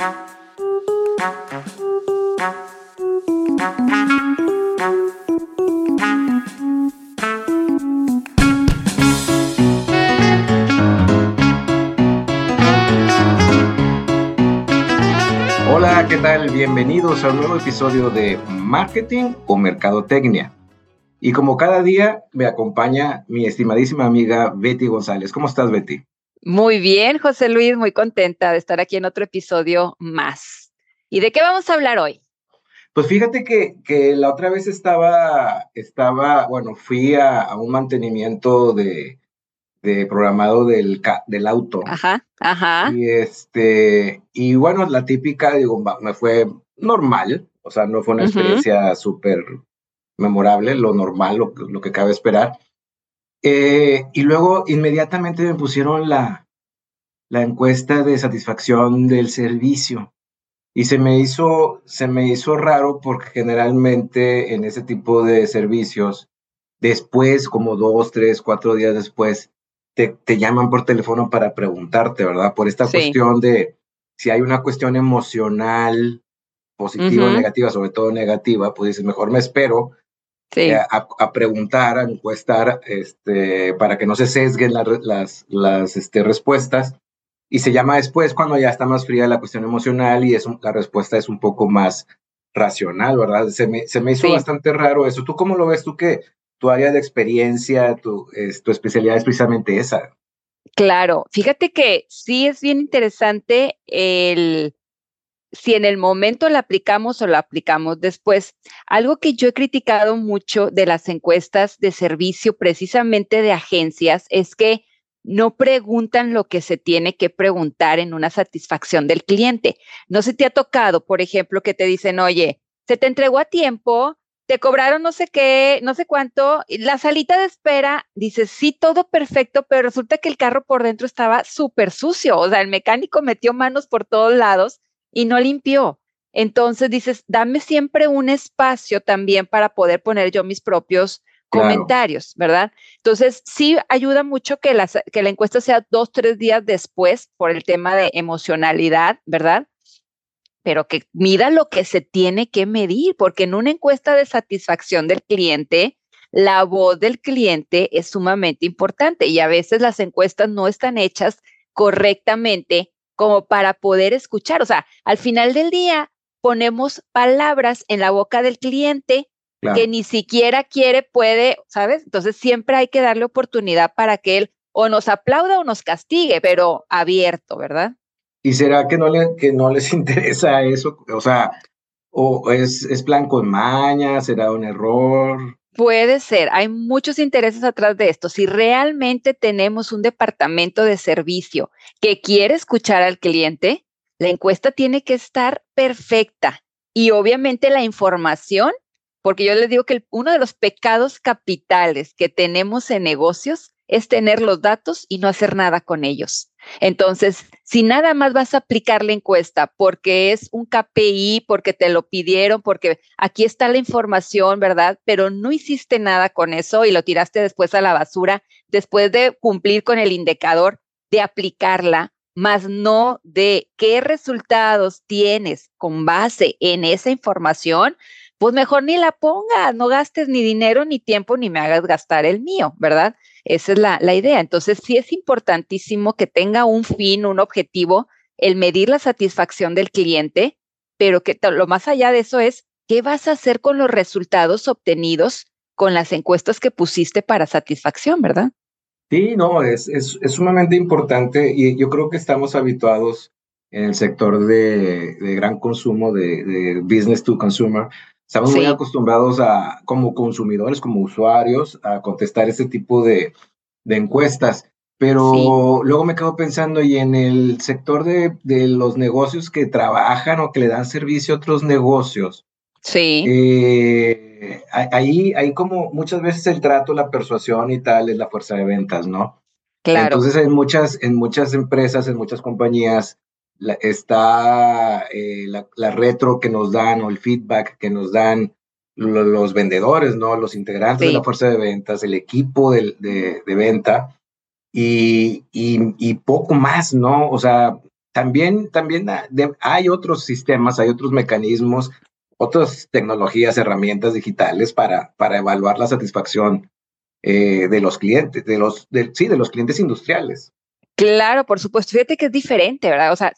Hola, ¿qué tal? Bienvenidos a un nuevo episodio de Marketing o Mercadotecnia. Y como cada día me acompaña mi estimadísima amiga Betty González. ¿Cómo estás, Betty? Muy bien, José Luis, muy contenta de estar aquí en otro episodio más. ¿Y de qué vamos a hablar hoy? Pues fíjate que, que la otra vez estaba, estaba, bueno, fui a un mantenimiento de, de programado del, del auto. Ajá, ajá. Y este, y bueno, la típica, digo, me fue normal, o sea, no fue una experiencia súper memorable, lo normal, lo, lo que cabe esperar. Eh, y luego inmediatamente me pusieron la, la encuesta de satisfacción del servicio. Y se me hizo, se me hizo raro porque generalmente en ese tipo de servicios, después, como dos, tres, cuatro días después, te, llaman por teléfono para preguntarte, ¿verdad? Por esta cuestión de si hay una cuestión emocional positiva o negativa, sobre todo negativa, pues dices, mejor me espero eh, a, preguntar, a encuestar, este, para que no se sesguen las, las este, respuestas. Y se llama después cuando ya está más fría la cuestión emocional y es la respuesta es un poco más racional, ¿verdad? Se me, se me hizo bastante raro eso. ¿Tú cómo lo ves? ¿Tú que tu área de experiencia, tu, tu especialidad es precisamente esa. Claro, fíjate que sí es bien interesante el si en el momento la aplicamos o la aplicamos después. Algo que yo he criticado mucho de las encuestas de servicio precisamente de agencias es que no preguntan lo que se tiene que preguntar en una satisfacción del cliente. No se te ha tocado, por ejemplo, que te dicen, oye, se te entregó a tiempo, te cobraron no sé qué, no sé cuánto, la salita de espera, dices, sí, todo perfecto, pero resulta que el carro por dentro estaba súper sucio, o sea, el mecánico metió manos por todos lados y no limpió. Entonces dices, dame siempre un espacio también para poder poner yo mis propios comentarios, ¿verdad? Entonces, sí ayuda mucho que la, que la encuesta sea dos, tres días después por el tema de emocionalidad, ¿verdad? pero que mida lo que se tiene que medir, porque en una encuesta de satisfacción del cliente, la voz del cliente es sumamente importante y a veces las encuestas no están hechas correctamente como para poder escuchar. O sea, al final del día ponemos palabras en la boca del cliente que ni siquiera quiere, puede, ¿sabes? Entonces siempre hay que darle oportunidad para que él o nos aplauda o nos castigue, pero abierto, ¿verdad? ¿Y será que no, le, que no les interesa eso? O sea, ¿o es, es plan con maña? ¿Será un error? Puede ser, hay muchos intereses atrás de esto. Si realmente tenemos un departamento de servicio que quiere escuchar al cliente, la encuesta tiene que estar perfecta y obviamente la información, porque yo les digo que uno de los pecados capitales que tenemos en negocios es tener los datos y no hacer nada con ellos. Entonces, si nada más vas a aplicar la encuesta porque es un KPI, porque te lo pidieron, porque aquí está la información, ¿verdad? Pero no hiciste nada con eso y lo tiraste después a la basura, después de cumplir con el indicador de aplicarla, más no de qué resultados tienes con base en esa información, pues mejor ni la pongas, no gastes ni dinero, ni tiempo, ni me hagas gastar el mío, ¿verdad? Esa es la, idea. Entonces, sí es importantísimo que tenga un fin, un objetivo, el medir la satisfacción del cliente, pero que lo más allá de eso es, ¿qué vas a hacer con los resultados obtenidos con las encuestas que pusiste para satisfacción, verdad? Sí, no, es, es, es sumamente importante y yo creo que estamos habituados en el sector de, de gran consumo, de, business to consumer, Estamos muy acostumbrados a, como consumidores, como usuarios, a contestar este tipo de, de encuestas. Pero luego me quedo pensando, y en el sector de, de, los negocios que trabajan o que le dan servicio a otros negocios. Sí. Eh, ahí, ahí como muchas veces el trato, la persuasión y tal es la fuerza de ventas, ¿no? Claro. Entonces en muchas, en muchas empresas, en muchas compañías, está eh, la, retro que nos dan o el feedback que nos dan los vendedores, ¿no? Los integrantes de la fuerza de ventas, el equipo de, de, venta y, y, poco más, ¿no? O sea, también, también hay otros sistemas, hay otros mecanismos, otras tecnologías, herramientas digitales para, para evaluar la satisfacción eh, de los clientes, de los, sí, de los clientes industriales. Claro, por supuesto. Fíjate que es diferente, ¿verdad? O sea,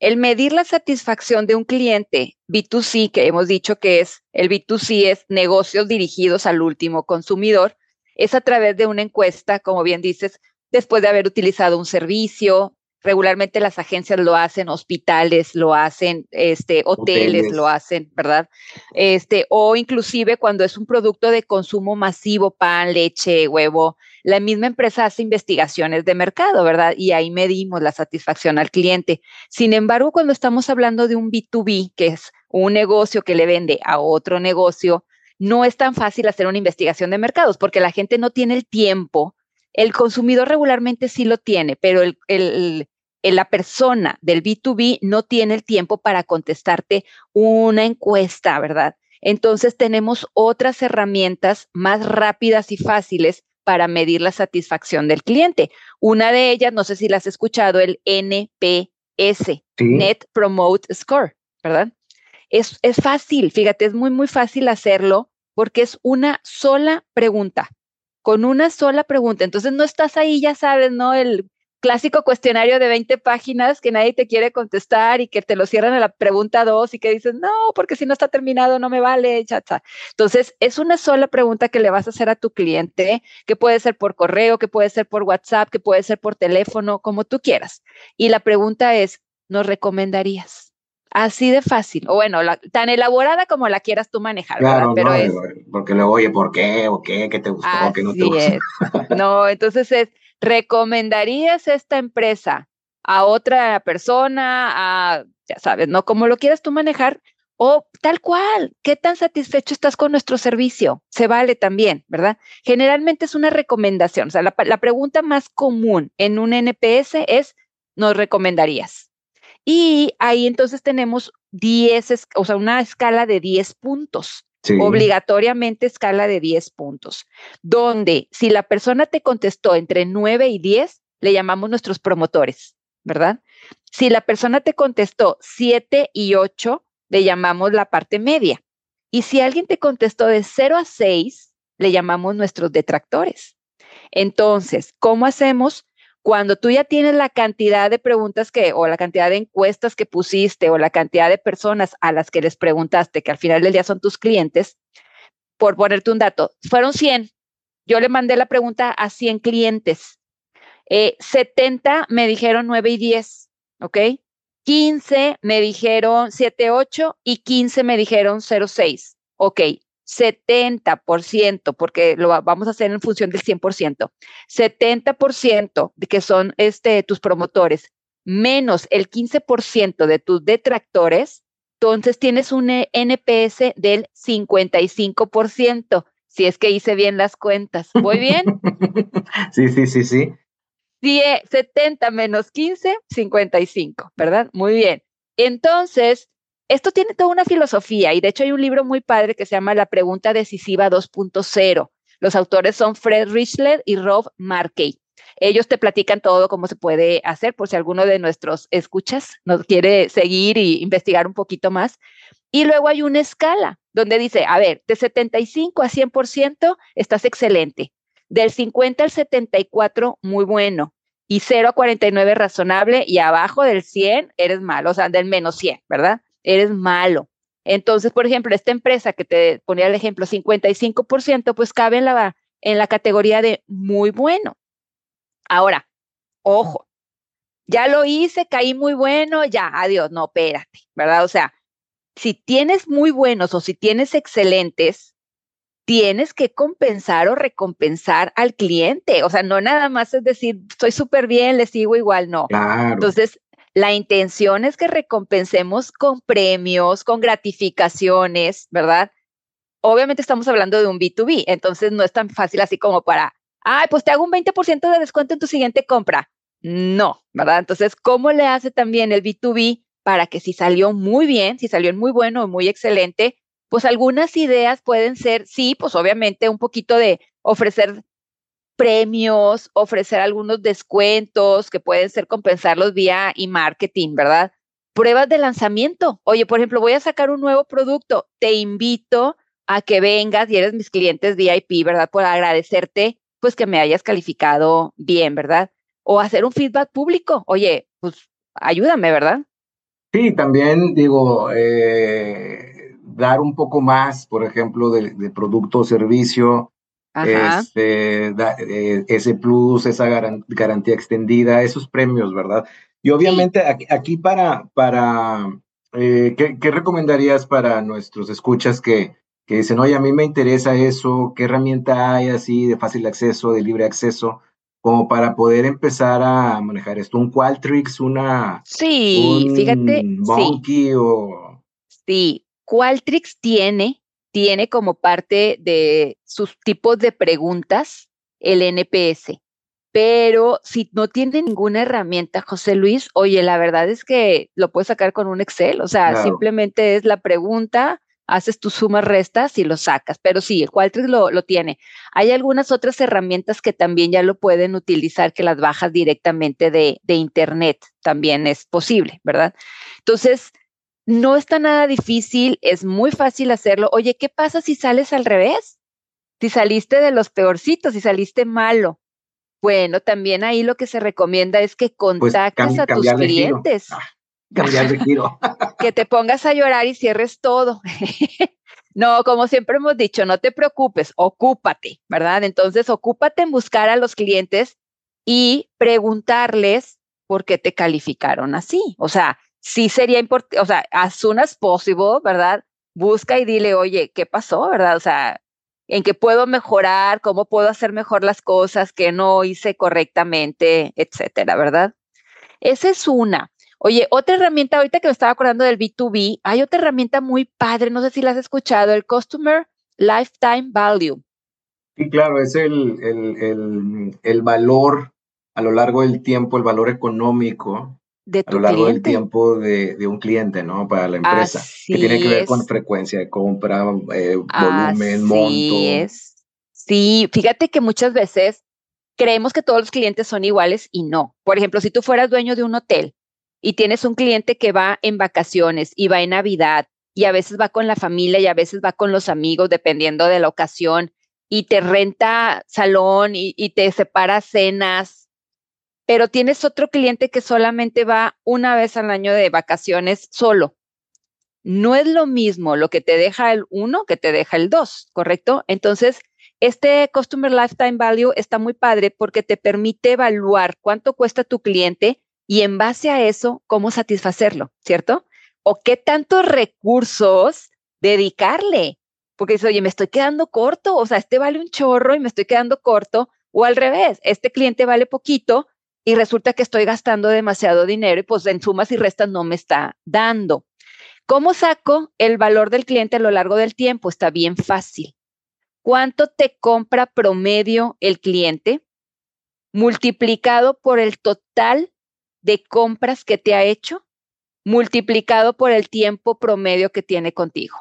el medir la satisfacción de un cliente B2C, que hemos dicho que es el B2C, es negocios dirigidos al último consumidor, es a través de una encuesta, como bien dices, después de haber utilizado un servicio. Regularmente las agencias lo hacen, hospitales lo hacen, este, hoteles, hoteles, lo hacen, ¿verdad? Este, o inclusive cuando es un producto de consumo masivo, pan, leche, huevo, la misma empresa hace investigaciones de mercado, ¿verdad? Y ahí medimos la satisfacción al cliente. Sin embargo, cuando estamos hablando de un B2B, que es un negocio que le vende a otro negocio, no es tan fácil hacer una investigación de mercados porque la gente no tiene el tiempo. El consumidor regularmente sí lo tiene, pero el, la persona del B2B no tiene el tiempo para contestarte una encuesta, ¿verdad? Entonces tenemos otras herramientas más rápidas y fáciles para medir la satisfacción del cliente. Una de ellas, no sé si la has escuchado, el NPS, Net Promote Score, ¿verdad? Es, es fácil, fíjate, es muy, muy fácil hacerlo porque es una sola pregunta, con una sola pregunta. Entonces no estás ahí, ya sabes, ¿no? El clásico cuestionario de 20 páginas que nadie te quiere contestar y que te lo cierran a la pregunta 2 y que dices, no, porque si no está terminado no me vale, chacha. Entonces, es una sola pregunta que le vas a hacer a tu cliente, que puede ser por correo, que puede ser por WhatsApp, que puede ser por teléfono, como tú quieras. Y la pregunta es, ¿nos recomendarías? Así de fácil, o bueno, tan elaborada como la quieras tú manejar. Claro, Pero es, porque luego, oye, ¿por qué? ¿O qué? ¿Qué te gustó? ¿Qué no te gustó? No, entonces es, ¿recomendarías esta empresa a otra persona, a, ya sabes, ¿no? Como lo quieras tú manejar, o tal cual, ¿qué tan satisfecho estás con nuestro servicio? Se vale también, ¿verdad? Generalmente es una recomendación, o sea, la, la pregunta más común en un NPS es, ¿nos recomendarías? Y ahí entonces tenemos 10, o sea, una escala de 10 puntos. Obligatoriamente escala de 10 puntos, donde si la persona te contestó entre 9 y 10, le llamamos nuestros promotores, ¿verdad? Si la persona te contestó 7 y 8, le llamamos la parte media. Y si alguien te contestó de 0 a 6, le llamamos nuestros detractores. Entonces, ¿cómo hacemos? Cuando tú ya tienes la cantidad de preguntas que, o la cantidad de encuestas que pusiste, o la cantidad de personas a las que les preguntaste, que al final del día son tus clientes, por ponerte un dato, fueron 100. Yo le mandé la pregunta a 100 clientes. 70 eh, me dijeron 9 y 10, ¿ok? 15 me dijeron 7, 8 y 15 me dijeron 0, 6. Ok, 70%, porque lo vamos a hacer en función del 100%, 70% de que son este, tus promotores, menos el 15% de tus detractores, entonces tienes un NPS del 55%, si es que hice bien las cuentas. ¿Voy bien? sí, sí, sí, sí. 70 menos 15, 55, ¿verdad? Muy bien. Entonces, esto tiene toda una filosofía y de hecho hay un libro muy padre que se llama La pregunta decisiva 2.0. Los autores son Fred Richler y Rob Markey. Ellos te platican todo cómo se puede hacer por si alguno de nuestros escuchas nos quiere seguir y investigar un poquito más. Y luego hay una escala donde dice, a ver, de 75 a 100% estás excelente. Del 50 al 74, muy bueno. Y 0 a 49, razonable. Y abajo del 100, eres malo. O sea, del menos 100, ¿verdad? Eres malo. Entonces, por ejemplo, esta empresa que te ponía el ejemplo, 55%, pues cabe en la, en la categoría de muy bueno. Ahora, ojo, ya lo hice, caí muy bueno, ya, adiós, no, espérate, ¿verdad? O sea, si tienes muy buenos o si tienes excelentes, tienes que compensar o recompensar al cliente. O sea, no nada más es decir, estoy súper bien, le sigo igual, no. Entonces, la intención es que recompensemos con premios, con gratificaciones, ¿verdad? Obviamente estamos hablando de un B2B, entonces no es tan fácil así como para, ay, pues te hago un 20% de descuento en tu siguiente compra. No, ¿verdad? Entonces, ¿cómo le hace también el B2B para que si salió muy bien, si salió muy bueno o muy excelente, pues algunas ideas pueden ser, sí, pues obviamente un poquito de ofrecer premios, ofrecer algunos descuentos que pueden ser compensarlos vía e-marketing, ¿verdad? Pruebas de lanzamiento. Oye, por ejemplo, voy a sacar un nuevo producto, te invito a que vengas y eres mis clientes VIP, ¿verdad? Por agradecerte, pues que me hayas calificado bien, ¿verdad? O hacer un feedback público. Oye, pues ayúdame, ¿verdad? Sí, también digo, eh, dar un poco más, por ejemplo, de, producto o servicio, este, eh, ese plus, esa garantía extendida, esos premios, ¿verdad? Y obviamente aquí, para, para eh, ¿qué, recomendarías para nuestros escuchas que, que dicen, oye, a mí me interesa eso, qué herramienta hay así de fácil acceso, de libre acceso? como para poder empezar a manejar esto, un Qualtrics, una sí, fíjate, sí. o sí, Qualtrics tiene tiene como parte de sus tipos de preguntas el NPS. Pero si no tiene ninguna herramienta, José Luis, oye, la verdad es que lo puedes sacar con un Excel, o sea, simplemente es la pregunta, haces tus sumas, restas y lo sacas. Pero sí, el Qualtrics lo, lo tiene. Hay algunas otras herramientas que también ya lo pueden utilizar, que las bajas directamente de, de Internet. También es posible, ¿verdad? Entonces, no está nada difícil, es muy fácil hacerlo. Oye, ¿qué pasa si sales al revés? Si saliste de los peorcitos, si saliste malo. Bueno, también ahí lo que se recomienda es que pues, contactes a tus clientes. Ah. Cambiar de giro. que te pongas a llorar y cierres todo. no, como siempre hemos dicho, no te preocupes, ocúpate, ¿verdad? Entonces, ocúpate en buscar a los clientes y preguntarles por qué te calificaron así. O sea, sí sería importante, o sea, as soon as possible, ¿verdad? Busca y dile, oye, ¿qué pasó, verdad? O sea, ¿en qué puedo mejorar? ¿Cómo puedo hacer mejor las cosas que no hice correctamente, etcétera, ¿verdad? Esa es una. Oye, otra herramienta, ahorita que me estaba acordando del B2B, hay otra herramienta muy padre, no sé si la has escuchado, el Customer Lifetime Value. Sí, claro, es el, el, el, valor a lo largo del tiempo, el valor económico de a lo largo del tiempo de, de, un cliente, ¿no? Para la empresa, que tiene que ver con frecuencia de compra, eh, volumen, monto. Es. Sí, fíjate que muchas veces creemos que todos los clientes son iguales y no. Por ejemplo, si tú fueras dueño de un hotel y tienes un cliente que va en vacaciones y va en Navidad y a veces va con la familia y a veces va con los amigos, dependiendo de la ocasión, y te renta salón y, y te separa cenas, pero tienes otro cliente que solamente va una vez al año de vacaciones solo. No es lo mismo lo que te deja el uno que te deja el dos, ¿correcto? Entonces, este Customer Lifetime Value está muy padre porque te permite evaluar cuánto cuesta tu cliente y en base a eso, cómo satisfacerlo, ¿cierto? O qué tantos recursos dedicarle. Porque dice, oye, me estoy quedando corto, o sea, este vale un chorro y me estoy quedando corto, o al revés, este cliente vale poquito y resulta que estoy gastando demasiado dinero y pues en sumas y restas no me está dando. ¿Cómo saco el valor del cliente a lo largo del tiempo? Está bien fácil. ¿Cuánto te compra promedio el cliente multiplicado por el total de compras que te ha hecho multiplicado por el tiempo promedio que tiene contigo.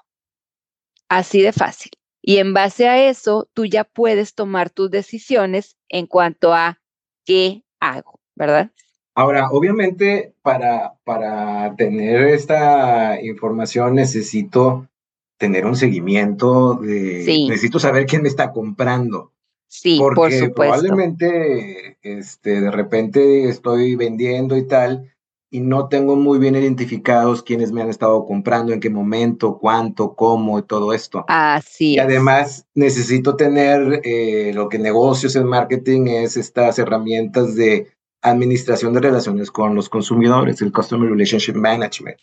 Así de fácil. Y en base a eso, tú ya puedes tomar tus decisiones en cuanto a qué hago, ¿verdad? Ahora, obviamente, para, para tener esta información necesito tener un seguimiento de... Necesito saber quién me está comprando. Sí, Porque por supuesto. probablemente este, de repente estoy vendiendo y tal, y no tengo muy bien identificados quiénes me han estado comprando, en qué momento, cuánto, cómo y todo esto. Así y además necesito tener eh, lo que negocios en marketing es estas herramientas de administración de relaciones con los consumidores, el Customer Relationship Management.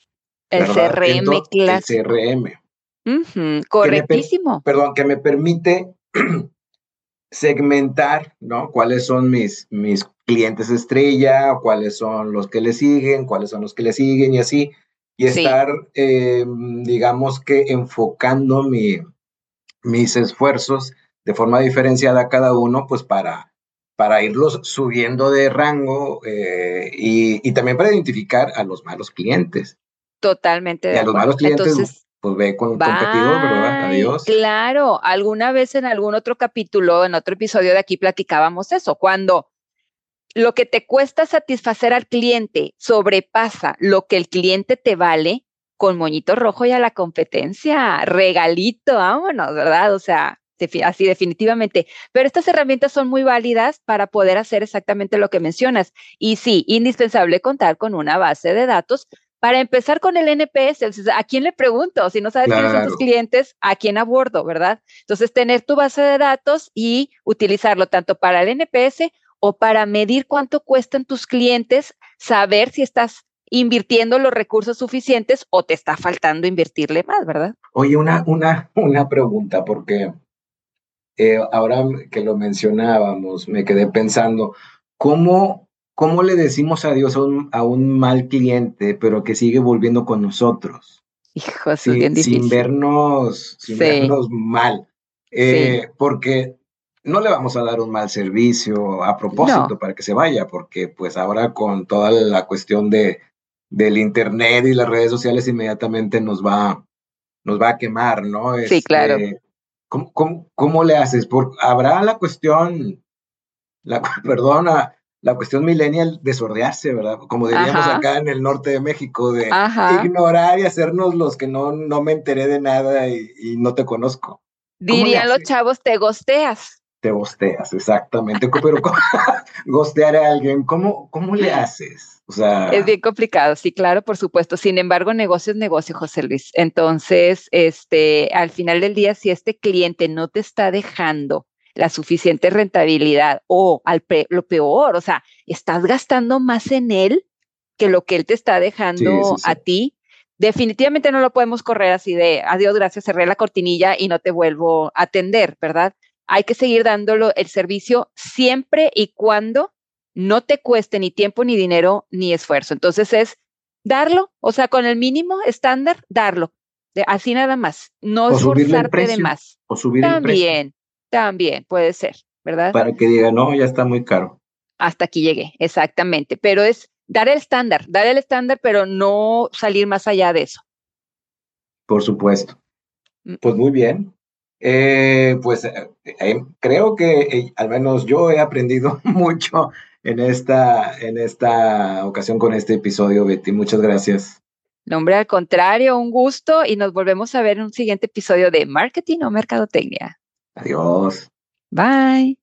El CRM, claro. El CRM. correctísimo. perdón, que me permite segmentar, ¿no? ¿Cuáles son mis, mis clientes estrella? ¿Cuáles son los que le siguen? ¿Cuáles son los que le siguen? Y así. Y estar, eh, digamos que enfocando mi, mis esfuerzos de forma diferenciada a cada uno, pues para, para irlos subiendo de rango eh, y, y, también para identificar a los malos clientes. Totalmente. y a los malos clientes pues ve con competidor, ¿verdad? Adiós. Claro, alguna vez en algún otro capítulo, en otro episodio de aquí platicábamos eso, cuando lo que te cuesta satisfacer al cliente sobrepasa lo que el cliente te vale, con moñito rojo y a la competencia, regalito, vámonos, ¿verdad? O sea, así definitivamente. Pero estas herramientas son muy válidas para poder hacer exactamente lo que mencionas. Y sí, indispensable contar con una base de datos. Para empezar con el NPS, ¿a quién le pregunto? Si no sabes quiénes son tus clientes, ¿a quién abordo, verdad? Entonces, tener tu base de datos y utilizarlo tanto para el NPS o para medir cuánto cuestan tus clientes, saber si estás invirtiendo los recursos suficientes o te está faltando invertirle más, ¿verdad? Oye, una, una, una pregunta, porque eh, ahora que lo mencionábamos, me quedé pensando, ¿cómo, cómo le decimos adiós a un, a un mal cliente, pero que sigue volviendo con nosotros? Hijo, eso bien difícil. Sin vernos, sin vernos mal. Eh, porque no le vamos a dar un mal servicio a propósito para que se vaya, porque pues ahora con toda la cuestión de del internet y las redes sociales inmediatamente nos va nos va a quemar, ¿no? Sí, claro. Este, ¿Cómo, le haces? Por, ¿Habrá la cuestión, la, perdona, la cuestión millennial de sordearse, ¿verdad? Como diríamos acá en el norte de México, de ignorar y hacernos los que no, no me enteré de nada y, no te conozco. Dirían los chavos, te gosteas. Te gosteas, exactamente. Pero gostear a alguien, ¿cómo, cómo le haces? es bien complicado, sí, claro, por supuesto. Sin embargo, negocio es negocio, José Luis. Entonces, este, al final del día, si este cliente no te está dejando la suficiente rentabilidad o al lo peor, o sea, estás gastando más en él que lo que él te está dejando a ti, definitivamente no lo podemos correr así de adiós, gracias, cerré la cortinilla y no te vuelvo a atender, ¿verdad? Hay que seguir dándolo el servicio siempre y cuando no te cueste ni tiempo, ni dinero, ni esfuerzo. Entonces es darlo, o sea, con el mínimo estándar, darlo. así nada más, no esforzarte de más. O subir también, el precio. También, puede ser, ¿verdad? Para que diga, no, ya está muy caro. Hasta aquí llegué, exactamente. Pero es dar el estándar, dar el estándar, pero no salir más allá de eso. Por supuesto. Mm. Pues muy bien. Eh, pues eh, eh, creo que al menos yo he aprendido mucho en esta, en esta ocasión con este episodio, Betty. Muchas gracias. Nombre al contrario, un gusto y nos volvemos a ver en un siguiente episodio de Marketing o Mercadotecnia. Adiós. Bye.